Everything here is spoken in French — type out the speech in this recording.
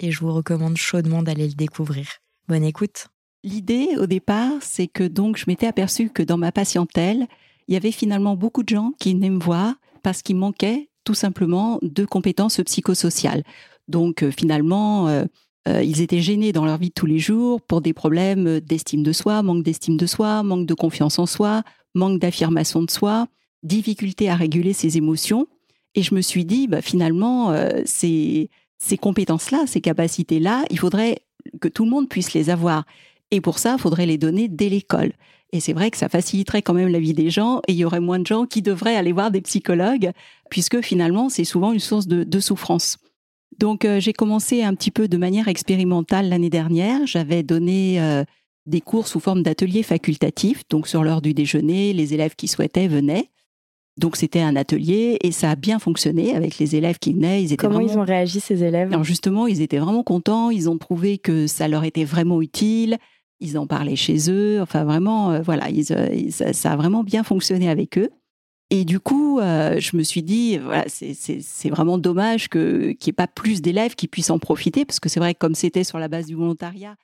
et je vous recommande chaudement d'aller le découvrir. Bonne écoute. L'idée au départ, c'est que donc je m'étais aperçue que dans ma patientèle, il y avait finalement beaucoup de gens qui venaient me voir parce qu'il manquait tout simplement de compétences psychosociales. Donc euh, finalement, euh, euh, ils étaient gênés dans leur vie de tous les jours pour des problèmes d'estime de soi, manque d'estime de soi, manque de confiance en soi, manque d'affirmation de soi, difficulté à réguler ses émotions. Et je me suis dit, bah, finalement, ces, ces compétences-là, ces capacités-là, il faudrait que tout le monde puisse les avoir. Et pour ça, il faudrait les donner dès l'école. Et c'est vrai que ça faciliterait quand même la vie des gens et il y aurait moins de gens qui devraient aller voir des psychologues, puisque finalement, c'est souvent une source de souffrance. Donc euh, j'ai commencé un petit peu de manière expérimentale l'année dernière. J'avais donné euh, des cours sous forme d'ateliers facultatifs. Donc sur l'heure du déjeuner, les élèves qui souhaitaient venaient. Donc c'était un atelier et ça a bien fonctionné avec les élèves qui venaient. Ils étaient Comment ils ont réagi ces élèves? Alors justement, ils étaient vraiment contents. Ils ont trouvé que ça leur était vraiment utile. Ils en parlaient chez eux. Enfin vraiment, euh, voilà, ça a vraiment bien fonctionné avec eux. Et du coup, euh, je me suis dit, voilà, c'est vraiment dommage qu'il n'y ait pas plus d'élèves qui puissent en profiter, parce que c'est vrai que comme c'était sur la base du volontariat,